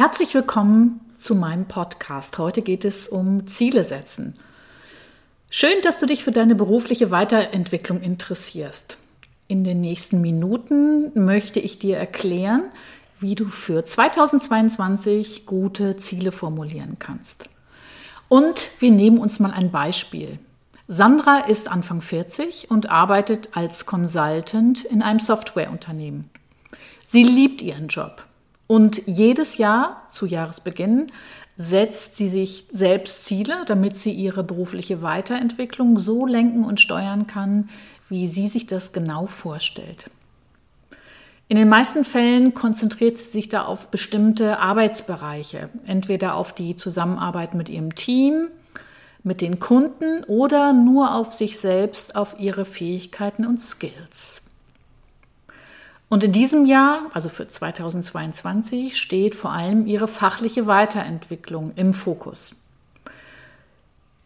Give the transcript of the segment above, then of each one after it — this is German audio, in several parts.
Herzlich willkommen zu meinem Podcast. Heute geht es um Ziele setzen. Schön, dass du dich für deine berufliche Weiterentwicklung interessierst. In den nächsten Minuten möchte ich dir erklären, wie du für 2022 gute Ziele formulieren kannst. Und wir nehmen uns mal ein Beispiel. Sandra ist Anfang 40 und arbeitet als Consultant in einem Softwareunternehmen. Sie liebt ihren Job. Und jedes Jahr zu Jahresbeginn setzt sie sich selbst Ziele, damit sie ihre berufliche Weiterentwicklung so lenken und steuern kann, wie sie sich das genau vorstellt. In den meisten Fällen konzentriert sie sich da auf bestimmte Arbeitsbereiche, entweder auf die Zusammenarbeit mit ihrem Team, mit den Kunden oder nur auf sich selbst, auf ihre Fähigkeiten und Skills. Und in diesem Jahr, also für 2022, steht vor allem ihre fachliche Weiterentwicklung im Fokus.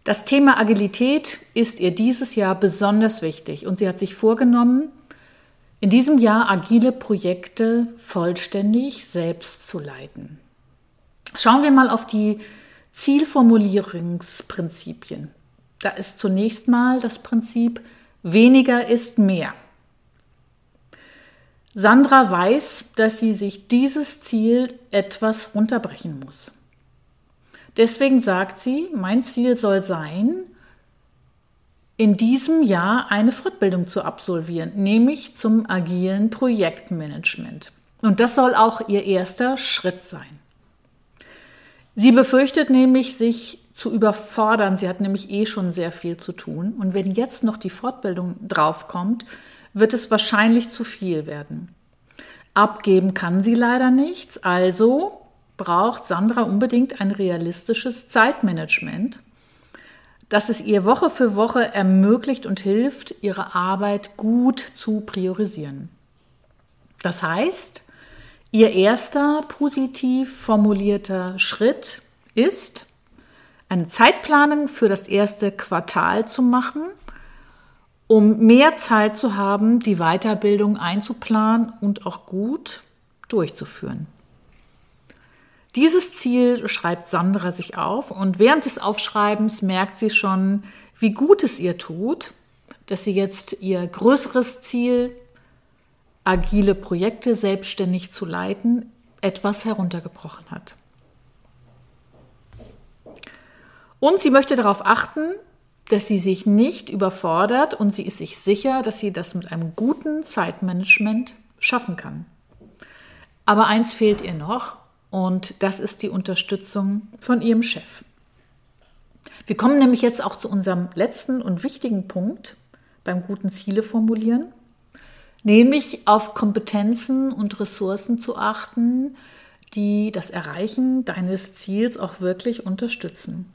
Das Thema Agilität ist ihr dieses Jahr besonders wichtig und sie hat sich vorgenommen, in diesem Jahr agile Projekte vollständig selbst zu leiten. Schauen wir mal auf die Zielformulierungsprinzipien. Da ist zunächst mal das Prinzip weniger ist mehr. Sandra weiß, dass sie sich dieses Ziel etwas runterbrechen muss. Deswegen sagt sie, mein Ziel soll sein, in diesem Jahr eine Fortbildung zu absolvieren, nämlich zum agilen Projektmanagement. Und das soll auch ihr erster Schritt sein. Sie befürchtet nämlich, sich zu überfordern. Sie hat nämlich eh schon sehr viel zu tun. Und wenn jetzt noch die Fortbildung draufkommt, wird es wahrscheinlich zu viel werden. Abgeben kann sie leider nichts, also braucht Sandra unbedingt ein realistisches Zeitmanagement, das es ihr Woche für Woche ermöglicht und hilft, ihre Arbeit gut zu priorisieren. Das heißt, ihr erster positiv formulierter Schritt ist, eine Zeitplanung für das erste Quartal zu machen – um mehr Zeit zu haben, die Weiterbildung einzuplanen und auch gut durchzuführen. Dieses Ziel schreibt Sandra sich auf und während des Aufschreibens merkt sie schon, wie gut es ihr tut, dass sie jetzt ihr größeres Ziel, agile Projekte selbstständig zu leiten, etwas heruntergebrochen hat. Und sie möchte darauf achten, dass sie sich nicht überfordert und sie ist sich sicher, dass sie das mit einem guten Zeitmanagement schaffen kann. Aber eins fehlt ihr noch und das ist die Unterstützung von ihrem Chef. Wir kommen nämlich jetzt auch zu unserem letzten und wichtigen Punkt beim guten Ziele formulieren, nämlich auf Kompetenzen und Ressourcen zu achten, die das Erreichen deines Ziels auch wirklich unterstützen.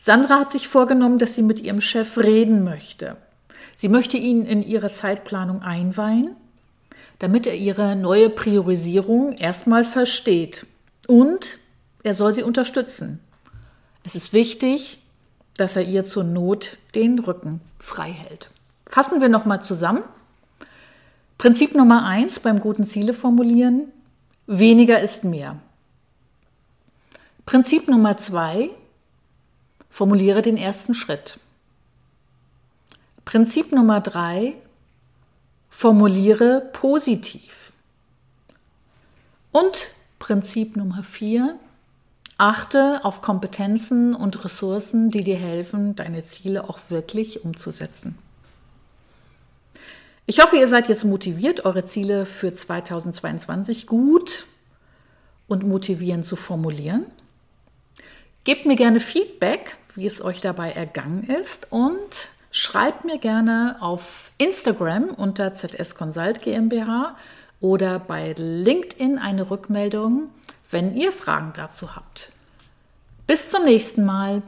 Sandra hat sich vorgenommen, dass sie mit ihrem Chef reden möchte. Sie möchte ihn in ihre Zeitplanung einweihen, damit er ihre neue Priorisierung erstmal versteht. Und er soll sie unterstützen. Es ist wichtig, dass er ihr zur Not den Rücken frei hält. Fassen wir nochmal zusammen. Prinzip Nummer eins beim guten Ziele formulieren. Weniger ist mehr. Prinzip Nummer zwei. Formuliere den ersten Schritt. Prinzip Nummer drei. Formuliere positiv. Und Prinzip Nummer vier. Achte auf Kompetenzen und Ressourcen, die dir helfen, deine Ziele auch wirklich umzusetzen. Ich hoffe, ihr seid jetzt motiviert, eure Ziele für 2022 gut und motivierend zu formulieren. Gebt mir gerne Feedback, wie es euch dabei ergangen ist und schreibt mir gerne auf Instagram unter ZS Consult GmbH oder bei LinkedIn eine Rückmeldung, wenn ihr Fragen dazu habt. Bis zum nächsten Mal.